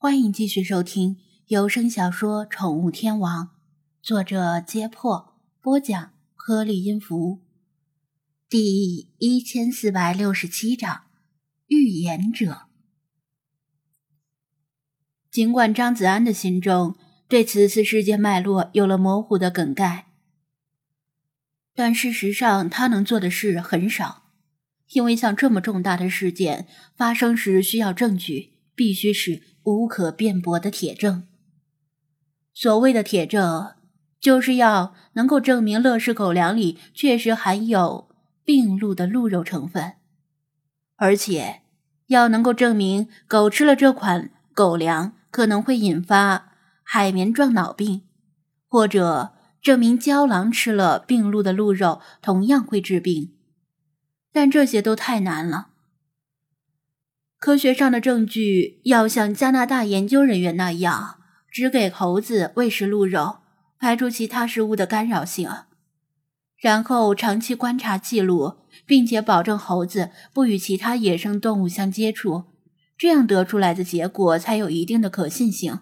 欢迎继续收听有声小说《宠物天王》，作者：揭破，播讲：颗粒音符，第一千四百六十七章：预言者。尽管张子安的心中对此次事件脉络有了模糊的梗概，但事实上他能做的事很少，因为像这么重大的事件发生时，需要证据，必须是。无可辩驳的铁证。所谓的铁证，就是要能够证明乐事狗粮里确实含有病鹿的鹿肉成分，而且要能够证明狗吃了这款狗粮可能会引发海绵状脑病，或者证明郊狼吃了病鹿的鹿肉同样会治病。但这些都太难了。科学上的证据要像加拿大研究人员那样，只给猴子喂食鹿肉，排除其他食物的干扰性，然后长期观察记录，并且保证猴子不与其他野生动物相接触，这样得出来的结果才有一定的可信性。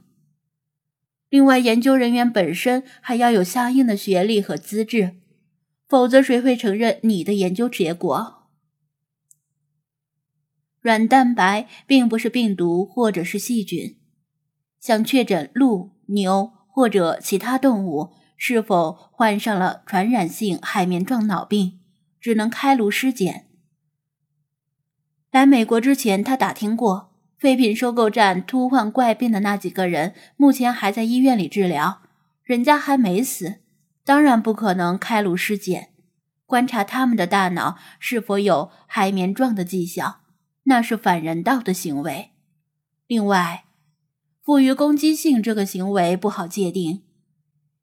另外，研究人员本身还要有相应的学历和资质，否则谁会承认你的研究结果？软蛋白并不是病毒或者是细菌，想确诊鹿、牛或者其他动物是否患上了传染性海绵状脑病，只能开颅尸检。来美国之前，他打听过废品收购站突患怪病的那几个人，目前还在医院里治疗，人家还没死，当然不可能开颅尸检，观察他们的大脑是否有海绵状的迹象。那是反人道的行为。另外，赋予攻击性这个行为不好界定，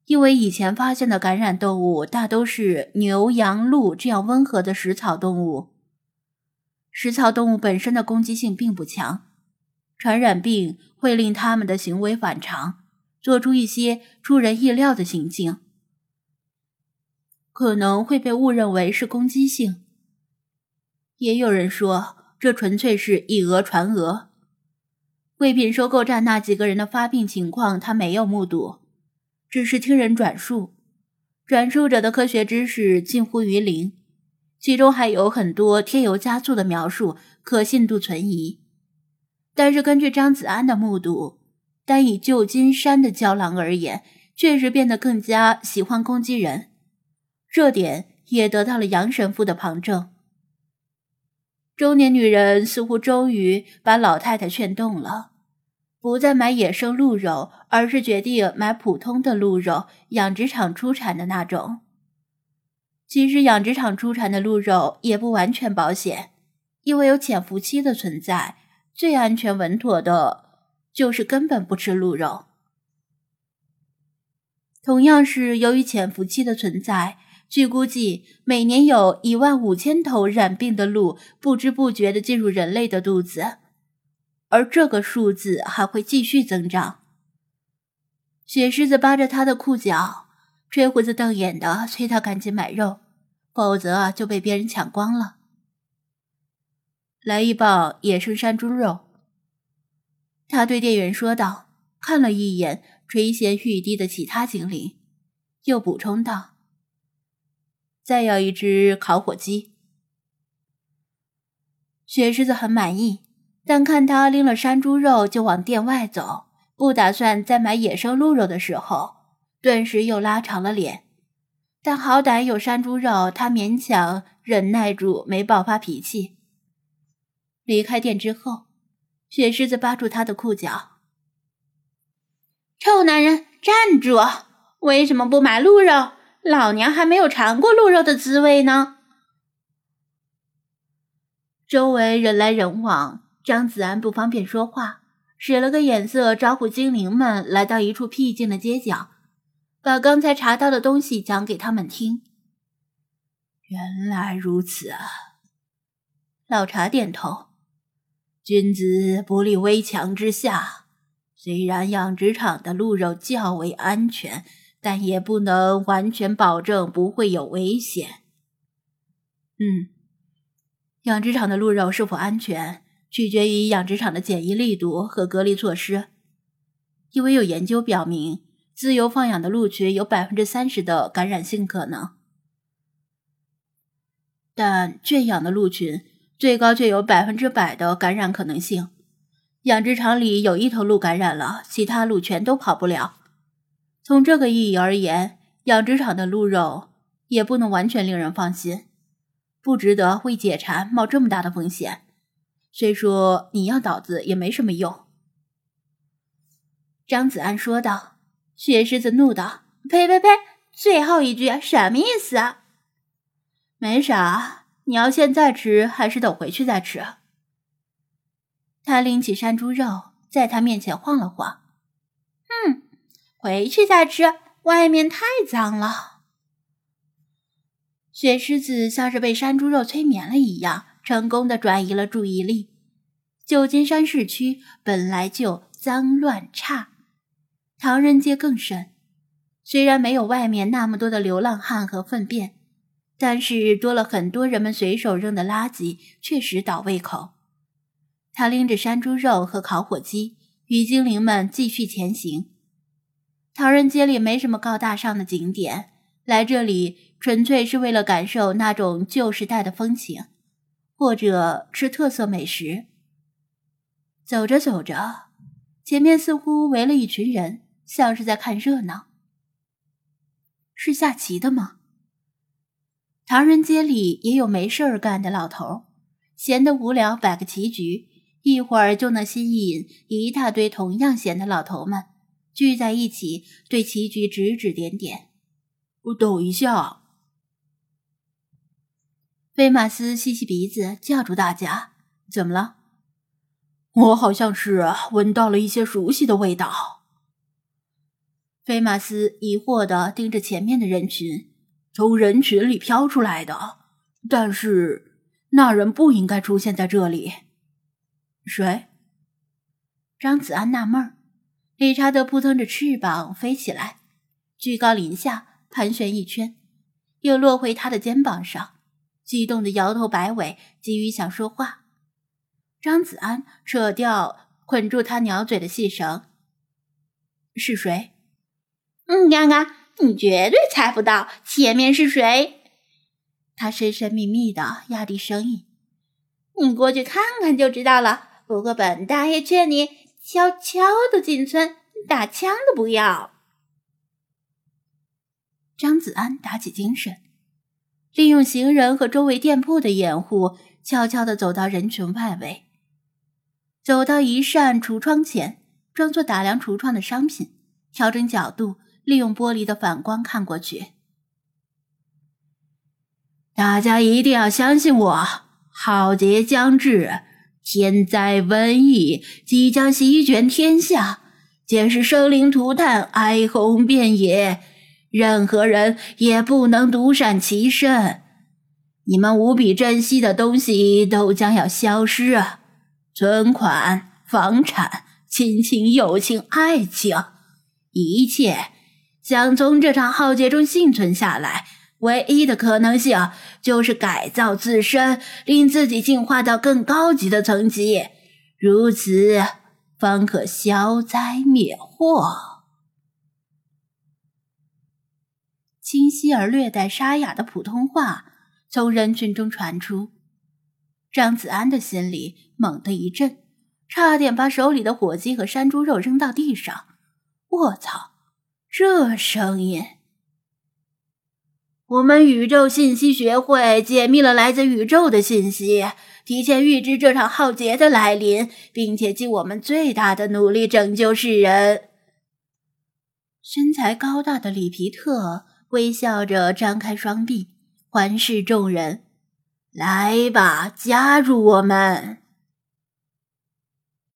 因为以前发现的感染动物大都是牛、羊、鹿这样温和的食草动物。食草动物本身的攻击性并不强，传染病会令它们的行为反常，做出一些出人意料的行径，可能会被误认为是攻击性。也有人说。这纯粹是以讹传讹。贵品收购站那几个人的发病情况，他没有目睹，只是听人转述。转述者的科学知识近乎于零，其中还有很多添油加醋的描述，可信度存疑。但是根据张子安的目睹，单以旧金山的郊狼而言，确实变得更加喜欢攻击人，这点也得到了杨神父的旁证。中年女人似乎终于把老太太劝动了，不再买野生鹿肉，而是决定买普通的鹿肉，养殖场出产的那种。其实养殖场出产的鹿肉也不完全保险，因为有潜伏期的存在。最安全稳妥的，就是根本不吃鹿肉。同样是由于潜伏期的存在。据估计，每年有一万五千头染病的鹿不知不觉地进入人类的肚子，而这个数字还会继续增长。雪狮子扒着他的裤脚，吹胡子瞪眼的催他赶紧买肉，否则就被别人抢光了。来一磅野生山猪肉，他对店员说道，看了一眼垂涎欲滴的其他精灵，又补充道。再要一只烤火鸡。雪狮子很满意，但看他拎了山猪肉就往店外走，不打算再买野生鹿肉的时候，顿时又拉长了脸。但好歹有山猪肉，他勉强忍耐住没爆发脾气。离开店之后，雪狮子扒住他的裤脚：“臭男人，站住！为什么不买鹿肉？”老娘还没有尝过鹿肉的滋味呢。周围人来人往，张子安不方便说话，使了个眼色招呼精灵们来到一处僻静的街角，把刚才查到的东西讲给他们听。原来如此啊！老茶点头。君子不立危墙之下，虽然养殖场的鹿肉较为安全。但也不能完全保证不会有危险。嗯，养殖场的鹿肉是否安全，取决于养殖场的检疫力度和隔离措施。因为有研究表明，自由放养的鹿群有百分之三十的感染性可能，但圈养的鹿群最高却有百分之百的感染可能性。养殖场里有一头鹿感染了，其他鹿全都跑不了。从这个意义而言，养殖场的鹿肉也不能完全令人放心，不值得为解馋冒这么大的风险。虽说你要脑子也没什么用。”张子安说道。雪狮子怒道：“呸呸呸！最后一句什么意思啊？没啥，你要现在吃还是等回去再吃？”他拎起山猪肉，在他面前晃了晃。“，回去再吃，外面太脏了。”雪狮子像是被山猪肉催眠了一样，成功的转移了注意力。旧金山市区本来就脏乱差。唐人街更甚，虽然没有外面那么多的流浪汉和粪便，但是多了很多人们随手扔的垃圾，确实倒胃口。他拎着山猪肉和烤火鸡，与精灵们继续前行。唐人街里没什么高大上的景点，来这里纯粹是为了感受那种旧时代的风情，或者吃特色美食。走着走着，前面似乎围了一群人。像是在看热闹，是下棋的吗？唐人街里也有没事儿干的老头，闲得无聊摆个棋局，一会儿就能吸引一大堆同样闲的老头们聚在一起，对棋局指指点点。我等一下，菲马斯吸吸鼻子，叫住大家：“怎么了？我好像是闻到了一些熟悉的味道。”菲马斯疑惑的盯着前面的人群，从人群里飘出来的，但是那人不应该出现在这里。谁？张子安纳闷儿。理查德扑腾着翅膀飞起来，居高临下盘旋一圈，又落回他的肩膀上，激动的摇头摆尾，急于想说话。张子安扯掉捆住他鸟嘴的细绳。是谁？嗯，刚刚你绝对猜不到前面是谁。他神神秘秘的压低声音：“你过去看看就知道了。不过本大爷劝你悄悄的进村，打枪的不要。”张子安打起精神，利用行人和周围店铺的掩护，悄悄的走到人群外围，走到一扇橱窗前，装作打量橱窗的商品，调整角度。利用玻璃的反光看过去，大家一定要相信我！浩劫将至，天灾瘟疫即将席卷天下，届时生灵涂炭，哀鸿遍野，任何人也不能独善其身。你们无比珍惜的东西都将要消失，存款、房产、亲情、友情、爱情，一切。想从这场浩劫中幸存下来，唯一的可能性就是改造自身，令自己进化到更高级的层级，如此方可消灾灭祸。清晰而略带沙哑的普通话从人群中传出，张子安的心里猛地一震，差点把手里的火鸡和山猪肉扔到地上。我操！这声音，我们宇宙信息学会解密了来自宇宙的信息，提前预知这场浩劫的来临，并且尽我们最大的努力拯救世人。身材高大的里皮特微笑着张开双臂，环视众人：“来吧，加入我们！”